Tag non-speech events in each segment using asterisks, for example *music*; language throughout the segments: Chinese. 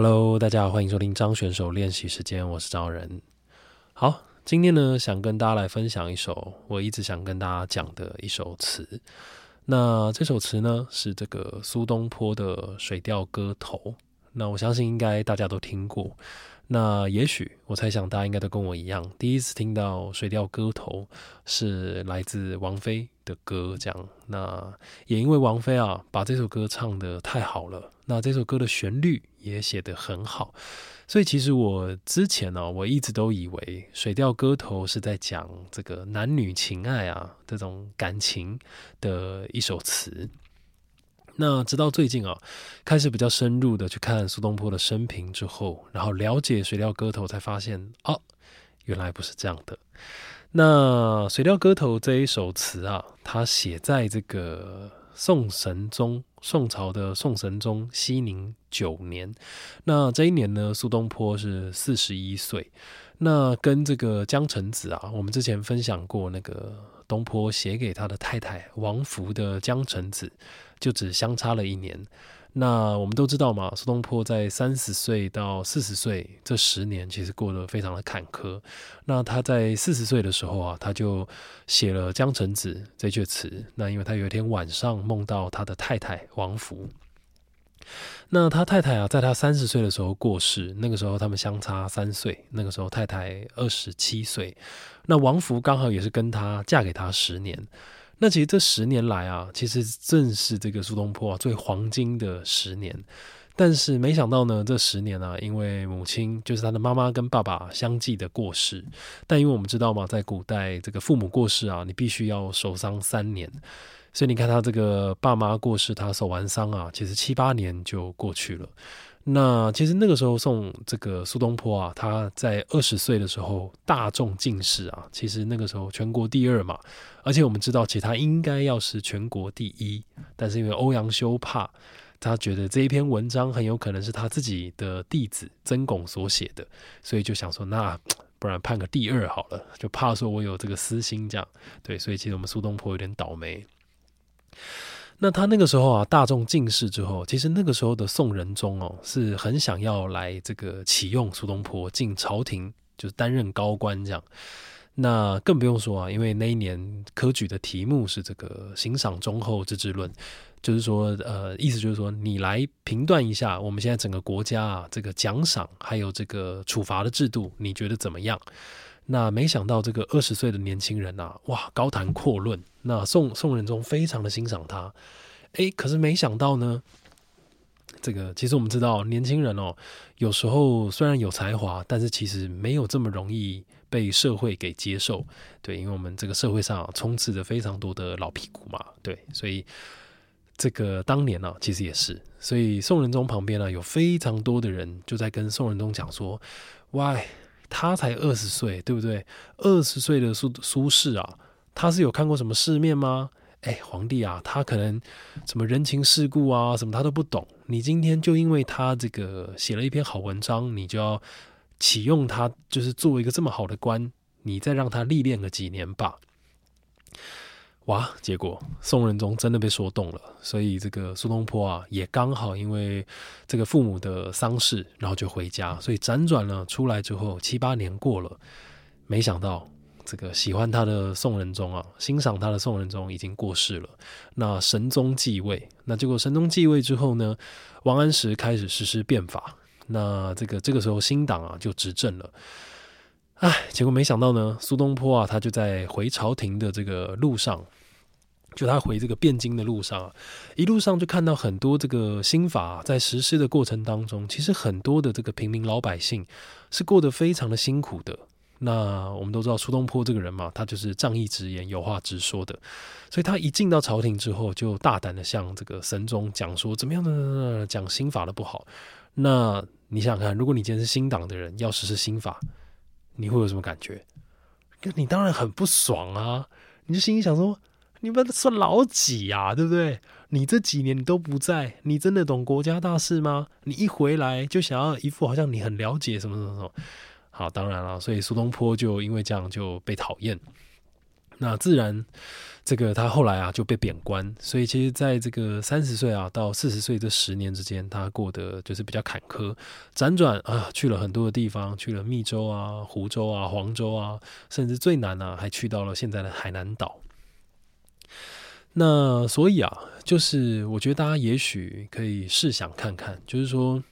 Hello，大家好，欢迎收听张选手练习时间，我是张仁。好，今天呢，想跟大家来分享一首我一直想跟大家讲的一首词。那这首词呢，是这个苏东坡的《水调歌头》。那我相信应该大家都听过。那也许我猜想大家应该都跟我一样，第一次听到《水调歌头》是来自王菲的歌，这样。那也因为王菲啊，把这首歌唱得太好了，那这首歌的旋律也写得很好，所以其实我之前呢，我一直都以为《水调歌头》是在讲这个男女情爱啊这种感情的一首词。那直到最近啊，开始比较深入的去看苏东坡的生平之后，然后了解《水调歌头》，才发现哦，原来不是这样的。那《水调歌头》这一首词啊，它写在这个宋神宗宋朝的宋神宗熙宁九年。那这一年呢，苏东坡是四十一岁。那跟这个江城子啊，我们之前分享过那个东坡写给他的太太王弗的江城子。就只相差了一年。那我们都知道嘛，苏东坡在三十岁到四十岁这十年，其实过得非常的坎坷。那他在四十岁的时候啊，他就写了《江城子》这阙词。那因为他有一天晚上梦到他的太太王弗。那他太太啊，在他三十岁的时候过世，那个时候他们相差三岁，那个时候太太二十七岁。那王弗刚好也是跟他嫁给他十年。那其实这十年来啊，其实正是这个苏东坡啊最黄金的十年。但是没想到呢，这十年啊，因为母亲就是他的妈妈跟爸爸相继的过世。但因为我们知道嘛，在古代这个父母过世啊，你必须要守丧三年。所以你看他这个爸妈过世，他守完丧啊，其实七八年就过去了。那其实那个时候送这个苏东坡啊，他在二十岁的时候大中进士啊，其实那个时候全国第二嘛，而且我们知道，其实他应该要是全国第一，但是因为欧阳修怕，他觉得这一篇文章很有可能是他自己的弟子曾巩所写的，所以就想说，那不然判个第二好了，就怕说我有这个私心这样，对，所以其实我们苏东坡有点倒霉。那他那个时候啊，大众进士之后，其实那个时候的宋仁宗哦，是很想要来这个启用苏东坡进朝廷，就是担任高官这样。那更不用说啊，因为那一年科举的题目是这个“行赏忠厚之治论”，就是说，呃，意思就是说，你来评断一下我们现在整个国家啊，这个奖赏还有这个处罚的制度，你觉得怎么样？那没想到这个二十岁的年轻人呐，哇，高谈阔论。那宋宋仁宗非常的欣赏他，诶，可是没想到呢，这个其实我们知道，年轻人哦，有时候虽然有才华，但是其实没有这么容易被社会给接受。对，因为我们这个社会上充斥着非常多的老屁股嘛，对，所以这个当年呢，其实也是，所以宋仁宗旁边呢，有非常多的人就在跟宋仁宗讲说，喂。他才二十岁，对不对？二十岁的苏苏轼啊，他是有看过什么世面吗？哎，皇帝啊，他可能什么人情世故啊，什么他都不懂。你今天就因为他这个写了一篇好文章，你就要启用他，就是做一个这么好的官，你再让他历练个几年吧。哇！结果宋仁宗真的被说动了，所以这个苏东坡啊，也刚好因为这个父母的丧事，然后就回家。所以辗转了出来之后，七八年过了，没想到这个喜欢他的宋仁宗啊，欣赏他的宋仁宗已经过世了。那神宗继位，那结果神宗继位之后呢，王安石开始实施变法。那这个这个时候新党啊就执政了。哎，结果没想到呢，苏东坡啊，他就在回朝廷的这个路上。就他回这个汴京的路上啊，一路上就看到很多这个新法在实施的过程当中，其实很多的这个平民老百姓是过得非常的辛苦的。那我们都知道苏东坡这个人嘛，他就是仗义直言、有话直说的，所以他一进到朝廷之后，就大胆的向这个神宗讲说怎么样的讲新法的不好。那你想想看，如果你今天是新党的人要实施新法，你会有什么感觉？你当然很不爽啊！你就心里想说。你们算老几呀？对不对？你这几年你都不在，你真的懂国家大事吗？你一回来就想要一副好像你很了解什么什么什么。好，当然了，所以苏东坡就因为这样就被讨厌。那自然。这个他后来啊就被贬官，所以其实在这个三十岁啊到四十岁这十年之间，他过得就是比较坎坷，辗转啊去了很多的地方，去了密州啊、湖州啊、黄州啊，甚至最难啊还去到了现在的海南岛。那所以啊，就是我觉得大家也许可以试想看看，就是说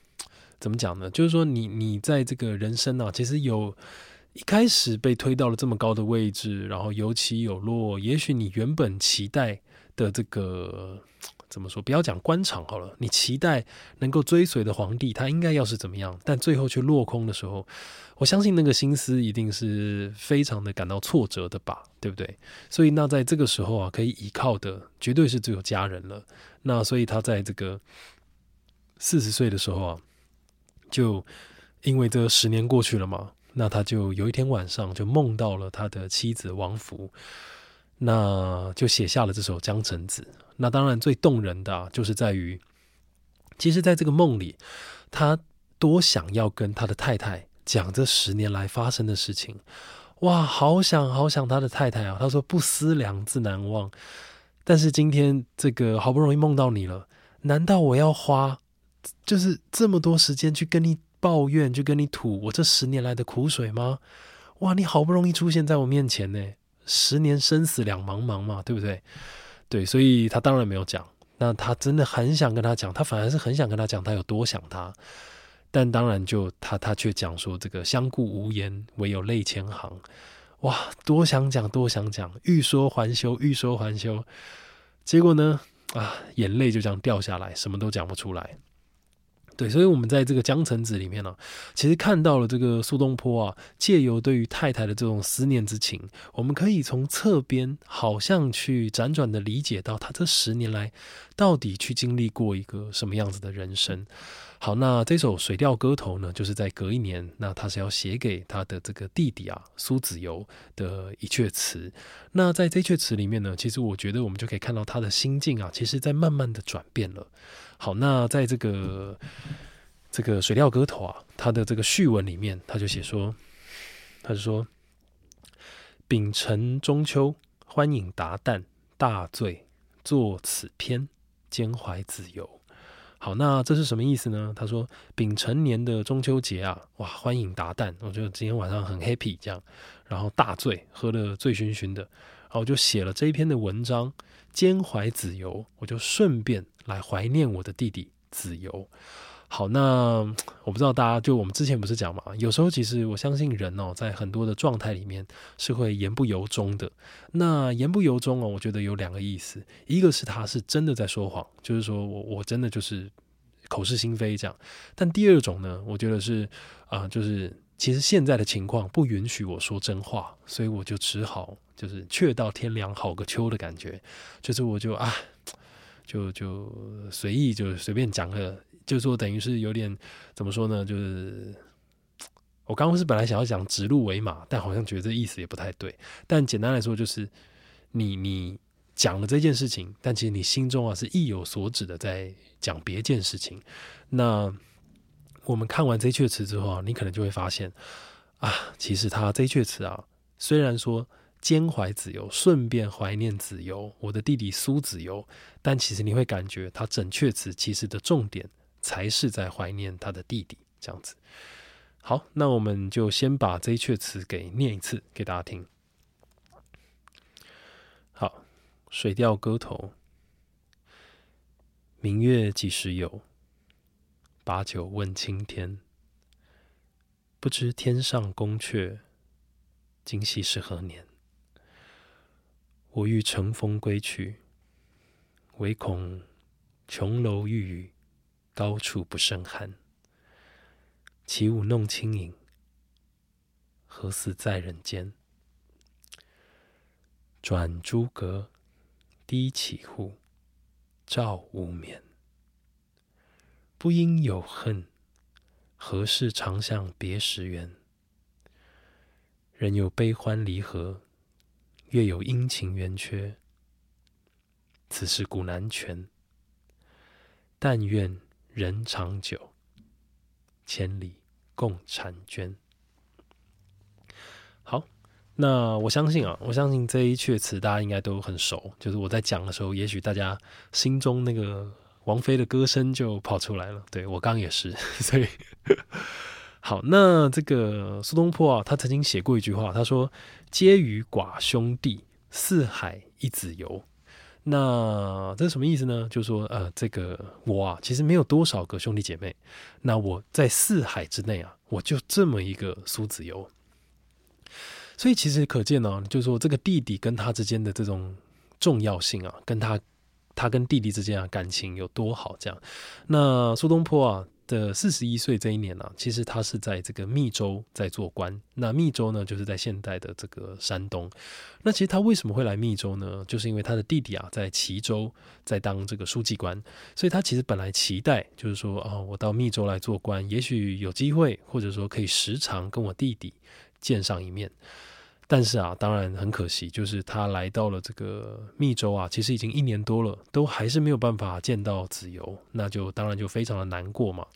怎么讲呢？就是说你你在这个人生啊，其实有。一开始被推到了这么高的位置，然后有起有落。也许你原本期待的这个怎么说？不要讲官场好了，你期待能够追随的皇帝，他应该要是怎么样？但最后却落空的时候，我相信那个心思一定是非常的感到挫折的吧，对不对？所以那在这个时候啊，可以依靠的绝对是只有家人了。那所以他在这个四十岁的时候啊，就因为这十年过去了嘛。那他就有一天晚上就梦到了他的妻子王福，那就写下了这首《江城子》。那当然最动人的就是在于，其实在这个梦里，他多想要跟他的太太讲这十年来发生的事情。哇，好想好想他的太太啊！他说不思量，自难忘。但是今天这个好不容易梦到你了，难道我要花就是这么多时间去跟你？抱怨去跟你吐我这十年来的苦水吗？哇，你好不容易出现在我面前呢，十年生死两茫茫嘛，对不对？对，所以他当然没有讲。那他真的很想跟他讲，他反而是很想跟他讲他有多想他。但当然就他他却讲说这个相顾无言，唯有泪千行。哇，多想讲多想讲，欲说还休，欲说还休。结果呢，啊，眼泪就这样掉下来，什么都讲不出来。对，所以，我们在这个《江城子》里面呢，其实看到了这个苏东坡啊，借由对于太太的这种思念之情，我们可以从侧边好像去辗转的理解到他这十年来到底去经历过一个什么样子的人生。好，那这首《水调歌头》呢，就是在隔一年，那他是要写给他的这个弟弟啊苏子由的一阙词。那在这阙词里面呢，其实我觉得我们就可以看到他的心境啊，其实在慢慢的转变了。好，那在这个这个《水调歌头》啊，他的这个序文里面，他就写说，他就说：“丙辰中秋，欢饮达旦，大醉作此篇，兼怀子由。”好，那这是什么意思呢？他说：“丙辰年的中秋节啊，哇，欢迎达旦，我觉得今天晚上很 happy，这样，然后大醉，喝的醉醺醺的，然后就写了这一篇的文章，兼怀子由，我就顺便。”来怀念我的弟弟子由。好，那 *tsk* 我不知道大家就我们之前不是讲嘛，有时候其实我相信人哦，在很多的状态里面是会言不由衷的。那言不由衷哦，我觉得有两个意思，一个是他是真的在说谎，就是说我我真的就是口是心非这样。但第二种呢，我觉得是啊，就是其实现在的情况不允许我说真话，所以我就只好就是却到天凉好个秋的感觉，就是我就啊。就就随意就随便讲个，就说等于是有点怎么说呢？就是我刚刚是本来想要讲指鹿为马，但好像觉得这意思也不太对。但简单来说，就是你你讲了这件事情，但其实你心中啊是意有所指的，在讲别件事情。那我们看完这阙词之后啊，你可能就会发现啊，其实他这阙词啊，虽然说。兼怀子由，顺便怀念子由，我的弟弟苏子由。但其实你会感觉，他整阙词其实的重点才是在怀念他的弟弟。这样子，好，那我们就先把这一阙词给念一次给大家听。好，《水调歌头》：明月几时有？把酒问青天。不知天上宫阙，今夕是何年？我欲乘风归去，唯恐琼楼玉宇，高处不胜寒。起舞弄清影，何似在人间？转朱阁，低绮户，照无眠。不应有恨，何事长向别时圆？人有悲欢离合。月有阴晴圆缺，此事古难全。但愿人长久，千里共婵娟。好，那我相信啊，我相信这一阙词大家应该都很熟，就是我在讲的时候，也许大家心中那个王菲的歌声就跑出来了。对我刚也是，*laughs* 所以好，那这个苏东坡啊，他曾经写过一句话，他说：“皆与寡兄弟，四海一子游。”那这是什么意思呢？就是说，呃，这个我啊，其实没有多少个兄弟姐妹，那我在四海之内啊，我就这么一个苏子游。所以其实可见呢，就是说这个弟弟跟他之间的这种重要性啊，跟他他跟弟弟之间啊感情有多好这样。那苏东坡啊的四十一岁这一年呢，其实他是在这个密州在做官。那密州呢，就是在现代的这个山东。那其实他为什么会来密州呢？就是因为他的弟弟啊在齐州在当这个书记官，所以他其实本来期待就是说啊，我到密州来做官，也许有机会，或者说可以时常跟我弟弟。见上一面，但是啊，当然很可惜，就是他来到了这个密州啊，其实已经一年多了，都还是没有办法见到子由，那就当然就非常的难过嘛。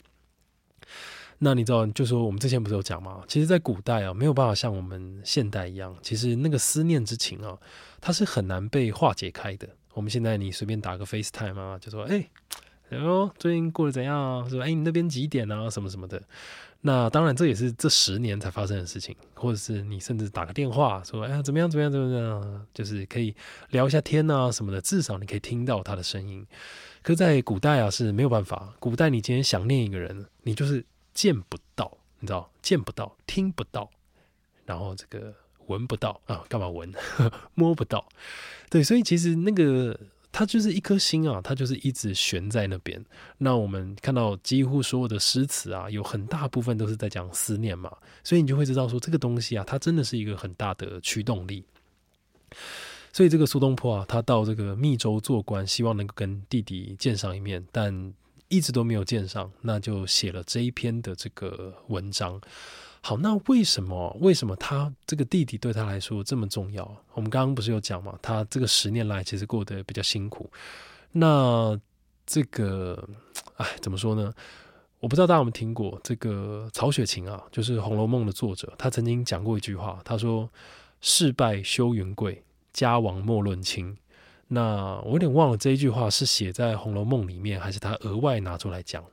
那你知道，就说我们之前不是有讲吗？其实，在古代啊，没有办法像我们现代一样，其实那个思念之情啊，它是很难被化解开的。我们现在你随便打个 FaceTime 啊，就说哎，然后最近过得怎样？说哎，你那边几点啊？什么什么的。那当然，这也是这十年才发生的事情，或者是你甚至打个电话说：“哎呀，怎么样？怎么样？怎么样？”就是可以聊一下天啊什么的，至少你可以听到他的声音。可在古代啊是没有办法，古代你今天想念一个人，你就是见不到，你知道，见不到，听不到，然后这个闻不到啊，干嘛闻？*laughs* 摸不到，对，所以其实那个。它就是一颗心啊，它就是一直悬在那边。那我们看到几乎所有的诗词啊，有很大部分都是在讲思念嘛，所以你就会知道说这个东西啊，它真的是一个很大的驱动力。所以这个苏东坡啊，他到这个密州做官，希望能够跟弟弟见上一面，但一直都没有见上，那就写了这一篇的这个文章。好，那为什么为什么他这个弟弟对他来说这么重要？我们刚刚不是有讲嘛，他这个十年来其实过得比较辛苦。那这个，哎，怎么说呢？我不知道大家有没有听过这个曹雪芹啊，就是《红楼梦》的作者，他曾经讲过一句话，他说：“事败休云贵，家亡莫论亲。”那我有点忘了这一句话是写在《红楼梦》里面，还是他额外拿出来讲。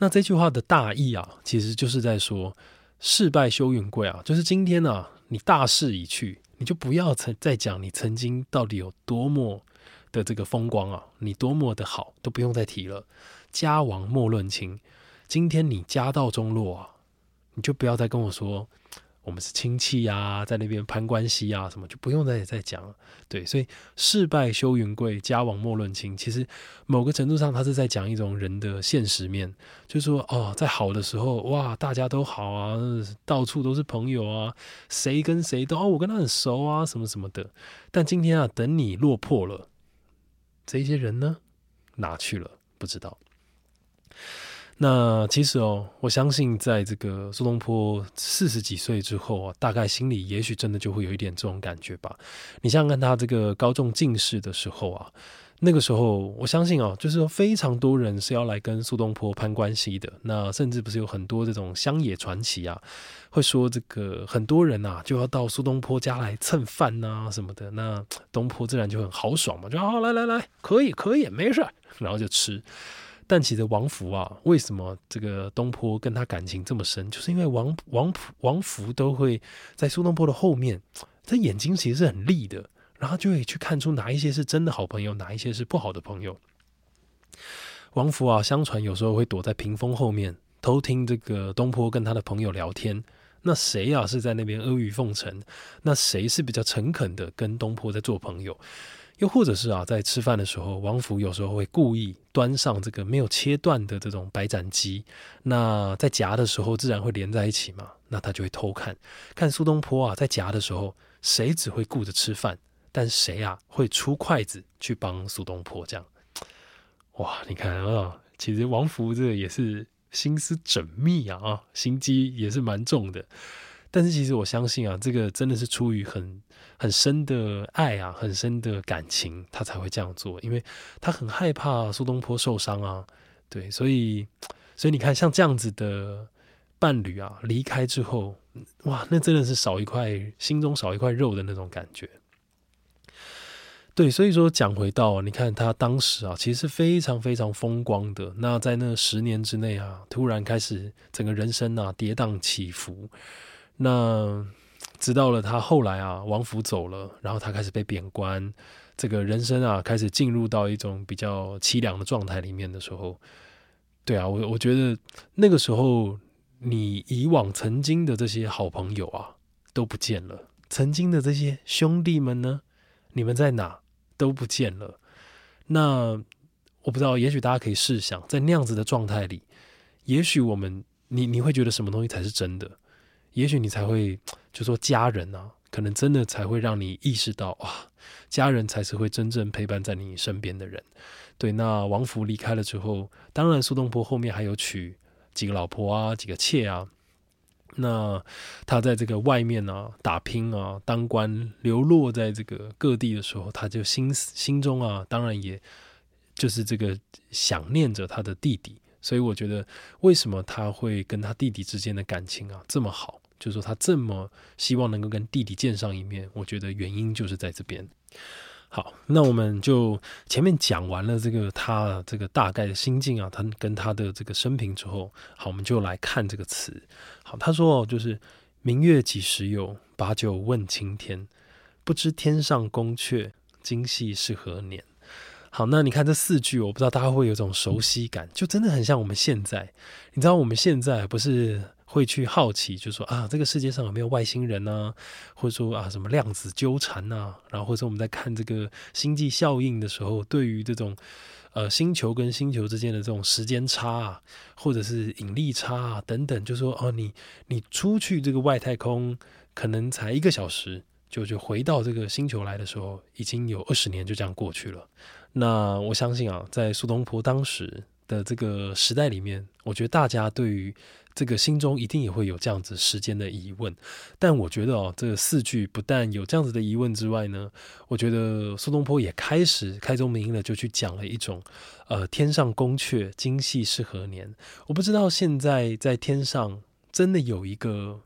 那这句话的大意啊，其实就是在说“事败休云贵”啊，就是今天呢，你大势已去，你就不要再再讲你曾经到底有多么的这个风光啊，你多么的好，都不用再提了。家亡莫论亲，今天你家道中落啊，你就不要再跟我说。我们是亲戚呀，在那边攀关系啊，什么就不用再再讲了。对，所以事败休云贵，家亡莫论亲。其实某个程度上，他是在讲一种人的现实面，就是说，哦，在好的时候，哇，大家都好啊，到处都是朋友啊，谁跟谁都哦，我跟他很熟啊，什么什么的。但今天啊，等你落魄了，这些人呢，哪去了？不知道。那其实哦，我相信在这个苏东坡四十几岁之后啊，大概心里也许真的就会有一点这种感觉吧。你想想看，他这个高中进士的时候啊，那个时候我相信啊，就是说非常多人是要来跟苏东坡攀关系的。那甚至不是有很多这种乡野传奇啊，会说这个很多人啊就要到苏东坡家来蹭饭呐什么的。那东坡自然就很豪爽嘛，就好来来来，可以可以，没事，然后就吃。但其实王福啊，为什么这个东坡跟他感情这么深？就是因为王王王福都会在苏东坡的后面，他眼睛其实是很利的，然后就会去看出哪一些是真的好朋友，哪一些是不好的朋友。王福啊，相传有时候会躲在屏风后面偷听这个东坡跟他的朋友聊天。那谁啊是在那边阿谀奉承？那谁是比较诚恳的跟东坡在做朋友？又或者是啊，在吃饭的时候，王府有时候会故意端上这个没有切断的这种白斩鸡，那在夹的时候自然会连在一起嘛，那他就会偷看，看苏东坡啊在夹的时候，谁只会顾着吃饭，但谁啊会出筷子去帮苏东坡这样？哇，你看啊，其实王福这也是心思缜密啊，啊，心机也是蛮重的。但是其实我相信啊，这个真的是出于很很深的爱啊，很深的感情，他才会这样做，因为他很害怕苏东坡受伤啊，对，所以所以你看，像这样子的伴侣啊，离开之后，哇，那真的是少一块心中少一块肉的那种感觉。对，所以说讲回到，你看他当时啊，其实是非常非常风光的。那在那十年之内啊，突然开始整个人生啊跌宕起伏。那直到了他后来啊，王府走了，然后他开始被贬官，这个人生啊开始进入到一种比较凄凉的状态里面的时候，对啊，我我觉得那个时候你以往曾经的这些好朋友啊都不见了，曾经的这些兄弟们呢，你们在哪？都不见了，那我不知道，也许大家可以试想，在那样子的状态里，也许我们你你会觉得什么东西才是真的？也许你才会就说家人啊，可能真的才会让你意识到，哇，家人才是会真正陪伴在你身边的人。对，那王府离开了之后，当然苏东坡后面还有娶几个老婆啊，几个妾啊。那他在这个外面啊打拼啊当官流落在这个各地的时候，他就心心中啊当然也就是这个想念着他的弟弟，所以我觉得为什么他会跟他弟弟之间的感情啊这么好，就是说他这么希望能够跟弟弟见上一面，我觉得原因就是在这边。好，那我们就前面讲完了这个他这个大概的心境啊，他跟他的这个生平之后，好，我们就来看这个词。好，他说就是明月几时有，把酒问青天，不知天上宫阙，今夕是何年。好，那你看这四句，我不知道大家会有种熟悉感，就真的很像我们现在。你知道我们现在不是？会去好奇，就说啊，这个世界上有没有外星人呢？或者说啊，什么量子纠缠呐？然后或者我们在看这个星际效应的时候，对于这种呃星球跟星球之间的这种时间差啊，或者是引力差啊等等，就说哦，你你出去这个外太空，可能才一个小时，就就回到这个星球来的时候，已经有二十年就这样过去了。那我相信啊，在苏东坡当时的这个时代里面，我觉得大家对于这个心中一定也会有这样子时间的疑问，但我觉得哦，这四句不但有这样子的疑问之外呢，我觉得苏东坡也开始开宗明义的就去讲了一种，呃，天上宫阙，今夕是何年？我不知道现在在天上真的有一个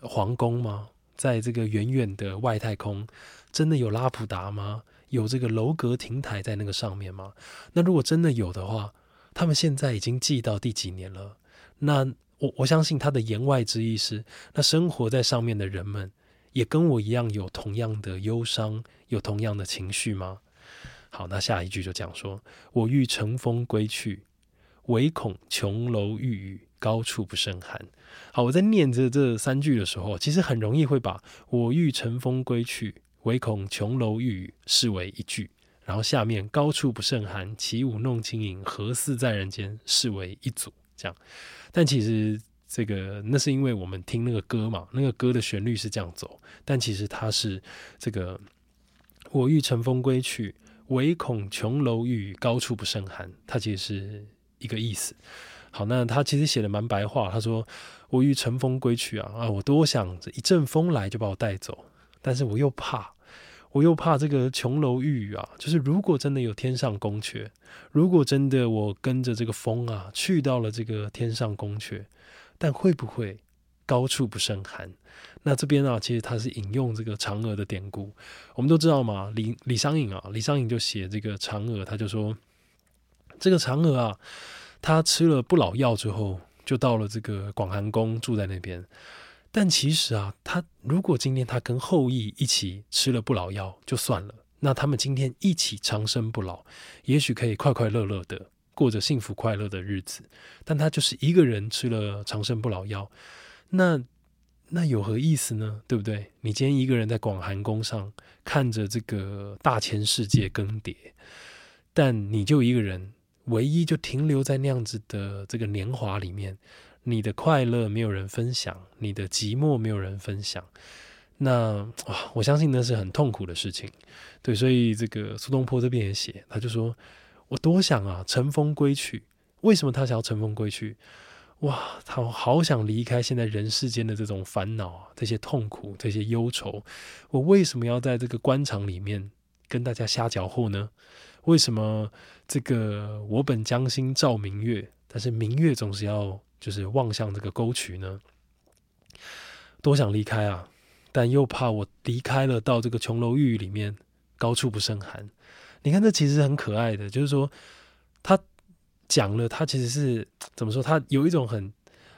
皇宫吗？在这个远远的外太空，真的有拉普达吗？有这个楼阁亭台在那个上面吗？那如果真的有的话，他们现在已经记到第几年了？那我我相信他的言外之意是，那生活在上面的人们也跟我一样有同样的忧伤，有同样的情绪吗？好，那下一句就讲说：“我欲乘风归去，唯恐琼楼玉宇，高处不胜寒。”好，我在念着这三句的时候，其实很容易会把我欲乘风归去，唯恐琼楼玉宇视为一句，然后下面高处不胜寒，起舞弄清影，何似在人间视为一组，这样。但其实这个那是因为我们听那个歌嘛，那个歌的旋律是这样走。但其实它是这个“我欲乘风归去，唯恐琼楼玉宇，高处不胜寒”。它其实是一个意思。好，那他其实写的蛮白话。他说：“我欲乘风归去啊啊，我多想这一阵风来就把我带走，但是我又怕。”我又怕这个琼楼玉宇啊，就是如果真的有天上宫阙，如果真的我跟着这个风啊去到了这个天上宫阙，但会不会高处不胜寒？那这边啊，其实他是引用这个嫦娥的典故。我们都知道嘛，李李商隐啊，李商隐就写这个嫦娥，他就说这个嫦娥啊，他吃了不老药之后，就到了这个广寒宫住在那边。但其实啊，他如果今天他跟后羿一起吃了不老药就算了，那他们今天一起长生不老，也许可以快快乐乐的过着幸福快乐的日子。但他就是一个人吃了长生不老药，那那有何意思呢？对不对？你今天一个人在广寒宫上看着这个大千世界更迭，但你就一个人，唯一就停留在那样子的这个年华里面。你的快乐没有人分享，你的寂寞没有人分享，那哇，我相信那是很痛苦的事情。对，所以这个苏东坡这边也写，他就说：“我多想啊，乘风归去。为什么他想要乘风归去？哇，他好想离开现在人世间的这种烦恼啊，这些痛苦，这些忧愁。我为什么要在这个官场里面跟大家瞎搅和呢？为什么这个我本将心照明月，但是明月总是要。”就是望向这个沟渠呢。多想离开啊，但又怕我离开了，到这个琼楼玉宇里面，高处不胜寒。你看，这其实很可爱的，就是说他讲了，他其实是怎么说？他有一种很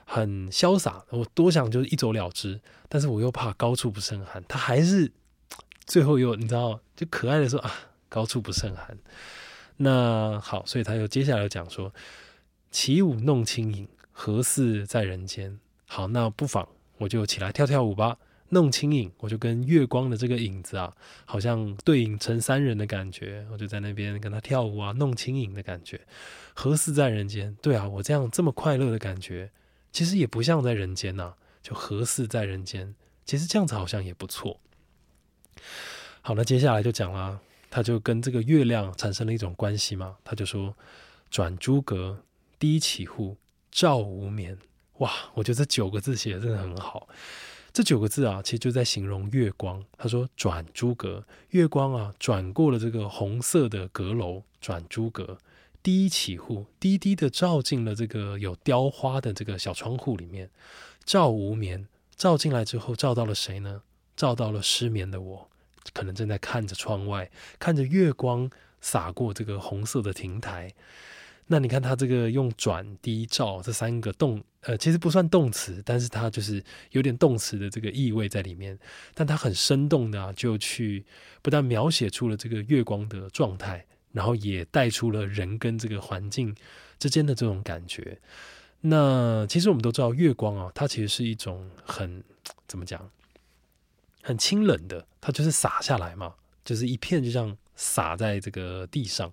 很潇洒，我多想就是一走了之，但是我又怕高处不胜寒，他还是最后又你知道，就可爱的说啊，高处不胜寒。那好，所以他又接下来讲说，起舞弄清影，何似在人间？好，那不妨我就起来跳跳舞吧。弄清影，我就跟月光的这个影子啊，好像对影成三人的感觉。我就在那边跟他跳舞啊，弄清影的感觉，何似在人间？对啊，我这样这么快乐的感觉，其实也不像在人间呐。就何似在人间？其实这样子好像也不错。好，那接下来就讲了，他就跟这个月亮产生了一种关系嘛。他就说：转朱阁，低绮户，照无眠。哇，我觉得这九个字写的真的很好。这九个字啊，其实就在形容月光。他说：“转朱阁，月光啊，转过了这个红色的阁楼，转朱阁，低绮户，低低的照进了这个有雕花的这个小窗户里面，照无眠。照进来之后，照到了谁呢？照到了失眠的我，可能正在看着窗外，看着月光洒过这个红色的亭台。”那你看他这个用转、低、照这三个动，呃，其实不算动词，但是它就是有点动词的这个意味在里面。但它很生动的，就去不但描写出了这个月光的状态，然后也带出了人跟这个环境之间的这种感觉。那其实我们都知道，月光啊，它其实是一种很怎么讲，很清冷的，它就是洒下来嘛，就是一片就像洒在这个地上。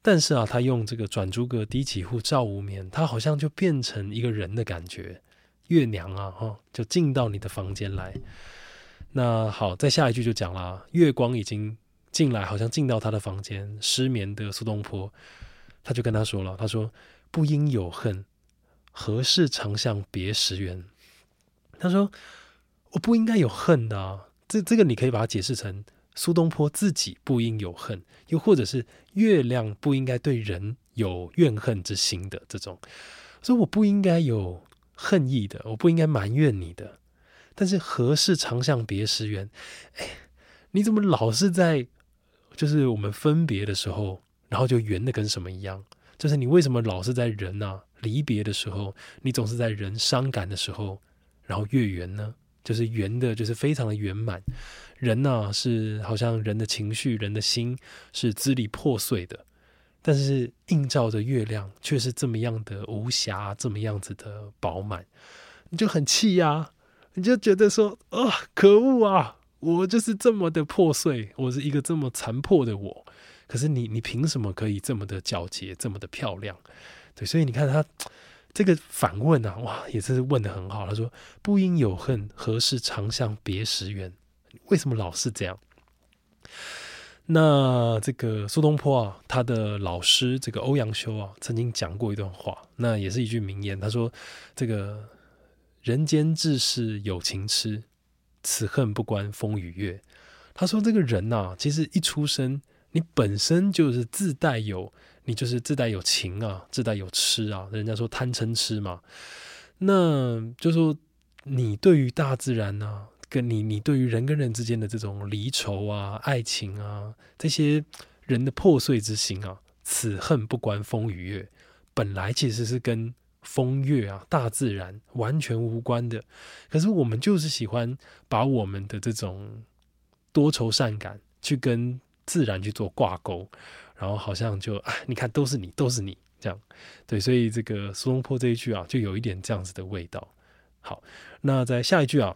但是啊，他用这个转朱阁，低绮户，照无眠，他好像就变成一个人的感觉。月娘啊，哈，就进到你的房间来。那好，在下一句就讲了，月光已经进来，好像进到他的房间。失眠的苏东坡，他就跟他说了，他说：“不应有恨，何事长向别时圆？”他说：“我不应该有恨的。”这这个你可以把它解释成。苏东坡自己不应有恨，又或者是月亮不应该对人有怨恨之心的这种，所以我不应该有恨意的，我不应该埋怨你的。但是何事长向别时圆？哎，你怎么老是在就是我们分别的时候，然后就圆的跟什么一样？就是你为什么老是在人啊离别的时候，你总是在人伤感的时候，然后月圆呢？就是圆的，就是非常的圆满。人呢，是好像人的情绪、人的心是支离破碎的，但是映照着月亮，却是这么样的无瑕，这么样子的饱满，你就很气呀，你就觉得说啊，可恶啊，我就是这么的破碎，我是一个这么残破的我，可是你，你凭什么可以这么的皎洁，这么的漂亮？对，所以你看他。这个反问啊，哇，也是问的很好。他说：“不应有恨，何事长向别时圆？为什么老是这样？”那这个苏东坡啊，他的老师这个欧阳修啊，曾经讲过一段话，那也是一句名言。他说：“这个人间志士有情痴，此恨不关风与月。”他说：“这个人呐，其实一出生，你本身就是自带有。”你就是自带有情啊，自带有痴啊，人家说贪嗔痴嘛，那就说你对于大自然啊，跟你你对于人跟人之间的这种离愁啊、爱情啊，这些人的破碎之心啊，此恨不关风与月，本来其实是跟风月啊、大自然完全无关的，可是我们就是喜欢把我们的这种多愁善感去跟自然去做挂钩。然后好像就啊，你看都是你，都是你这样，对，所以这个苏东坡这一句啊，就有一点这样子的味道。好，那在下一句啊，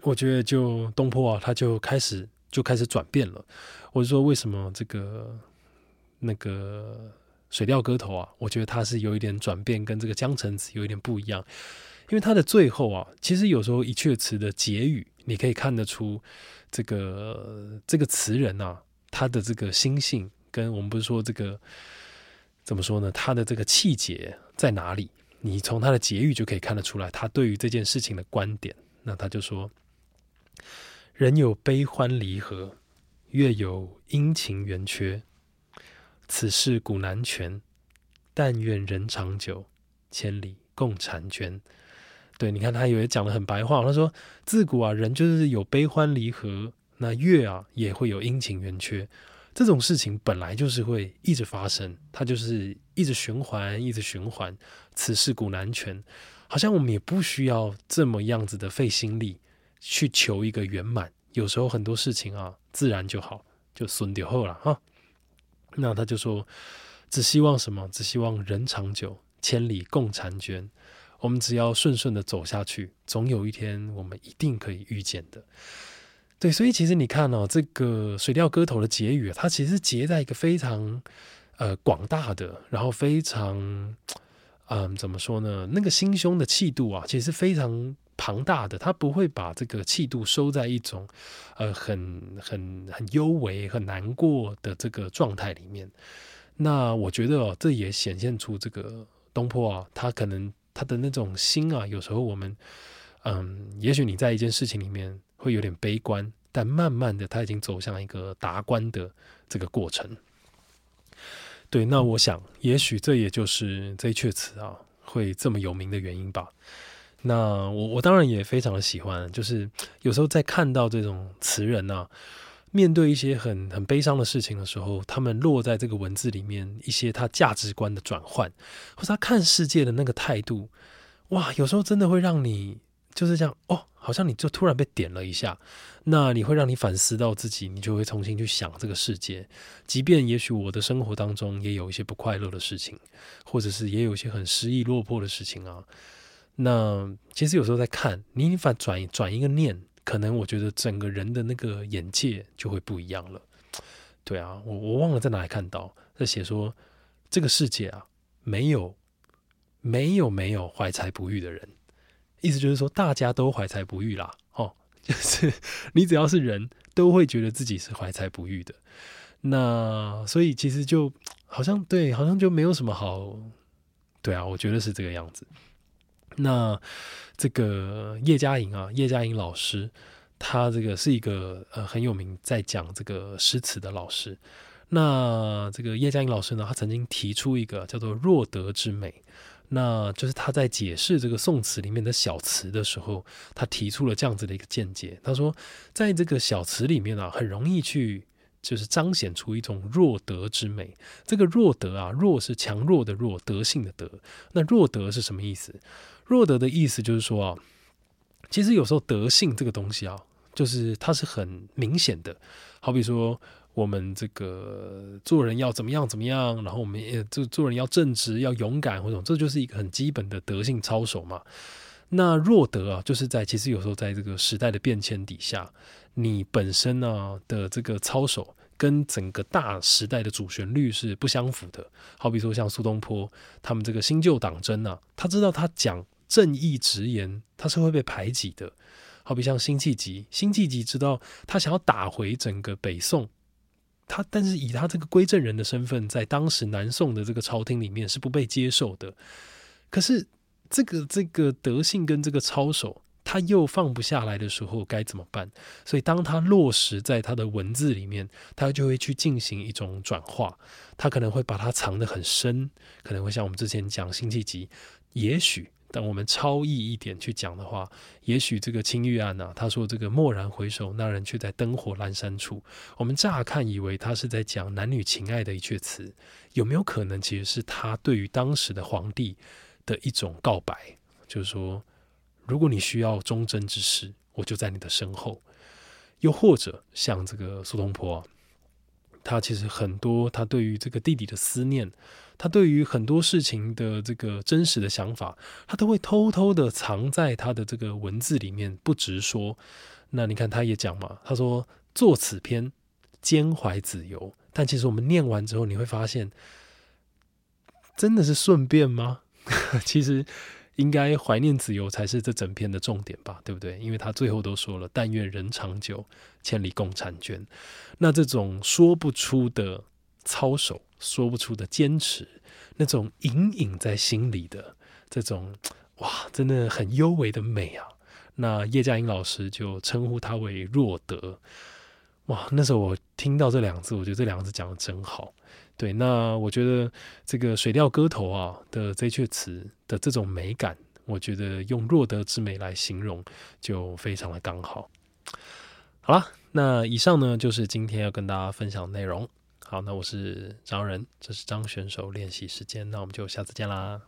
我觉得就东坡啊，他就开始就开始转变了。我就说为什么这个那个《水调歌头》啊，我觉得他是有一点转变，跟这个《江城子》有一点不一样，因为他的最后啊，其实有时候一阙词的结语，你可以看得出这个这个词人啊，他的这个心性。跟我们不是说这个怎么说呢？他的这个气节在哪里？你从他的结语就可以看得出来，他对于这件事情的观点。那他就说：“人有悲欢离合，月有阴晴圆缺，此事古难全。但愿人长久，千里共婵娟。”对，你看他以为讲的很白话，他说自古啊，人就是有悲欢离合，那月啊也会有阴晴圆缺，这种事情本来就是会一直发生，它就是一直循环，一直循环，此事古难全。好像我们也不需要这么样子的费心力去求一个圆满，有时候很多事情啊，自然就好，就顺掉后了哈。那他就说，只希望什么？只希望人长久，千里共婵娟。我们只要顺顺的走下去，总有一天我们一定可以遇见的。对，所以其实你看哦，这个《水调歌头》的结语，它其实结在一个非常呃广大的，然后非常嗯怎么说呢？那个心胸的气度啊，其实非常庞大的。它不会把这个气度收在一种呃很很很幽微、很难过的这个状态里面。那我觉得哦，这也显现出这个东坡啊，他可能。他的那种心啊，有时候我们，嗯，也许你在一件事情里面会有点悲观，但慢慢的他已经走向一个达观的这个过程。对，那我想，也许这也就是这一阙词啊会这么有名的原因吧。那我我当然也非常的喜欢，就是有时候在看到这种词人啊。面对一些很很悲伤的事情的时候，他们落在这个文字里面一些他价值观的转换，或者他看世界的那个态度，哇，有时候真的会让你就是这样哦，好像你就突然被点了一下，那你会让你反思到自己，你就会重新去想这个世界，即便也许我的生活当中也有一些不快乐的事情，或者是也有一些很失意落魄的事情啊，那其实有时候在看你反转转一个念。可能我觉得整个人的那个眼界就会不一样了，对啊，我我忘了在哪里看到在写说这个世界啊没有没有没有怀才不遇的人，意思就是说大家都怀才不遇啦，哦，*laughs* 就是你只要是人都会觉得自己是怀才不遇的，那所以其实就好像对，好像就没有什么好，对啊，我觉得是这个样子。那这个叶嘉莹啊，叶嘉莹老师，他这个是一个呃很有名在讲这个诗词的老师。那这个叶嘉莹老师呢，他曾经提出一个叫做“弱德之美”，那就是他在解释这个宋词里面的小词的时候，他提出了这样子的一个见解。他说，在这个小词里面啊，很容易去就是彰显出一种弱德之美。这个弱德啊，弱是强弱的弱，德性的德。那弱德是什么意思？弱德的意思就是说啊，其实有时候德性这个东西啊，就是它是很明显的。好比说，我们这个做人要怎么样怎么样，然后我们也做做人要正直、要勇敢，或者这就是一个很基本的德性操守嘛。那弱德啊，就是在其实有时候在这个时代的变迁底下，你本身呢的这个操守跟整个大时代的主旋律是不相符的。好比说像苏东坡他们这个新旧党争啊，他知道他讲。正义直言，他是会被排挤的。好比像辛弃疾，辛弃疾知道他想要打回整个北宋，他但是以他这个归正人的身份，在当时南宋的这个朝廷里面是不被接受的。可是这个这个德性跟这个操守，他又放不下来的时候，该怎么办？所以当他落实在他的文字里面，他就会去进行一种转化。他可能会把它藏得很深，可能会像我们之前讲辛弃疾，也许。但我们超意一点去讲的话，也许这个青玉案啊，他说这个蓦然回首，那人却在灯火阑珊处。我们乍看以为他是在讲男女情爱的一阙词，有没有可能其实是他对于当时的皇帝的一种告白？就是说，如果你需要忠贞之士，我就在你的身后。又或者像这个苏东坡，他其实很多他对于这个弟弟的思念。他对于很多事情的这个真实的想法，他都会偷偷的藏在他的这个文字里面，不直说。那你看，他也讲嘛，他说作此篇兼怀子由，但其实我们念完之后，你会发现，真的是顺便吗？*laughs* 其实应该怀念子由才是这整篇的重点吧，对不对？因为他最后都说了“但愿人长久，千里共婵娟”。那这种说不出的操守。说不出的坚持，那种隐隐在心里的这种哇，真的很幽微的美啊！那叶嘉莹老师就称呼他为若德，哇，那时候我听到这两个字，我觉得这两个字讲的真好。对，那我觉得这个《水调歌头》啊的这阙词的这种美感，我觉得用若得之美来形容就非常的刚好。好了，那以上呢就是今天要跟大家分享的内容。好，那我是张仁，这是张选手练习时间，那我们就下次见啦。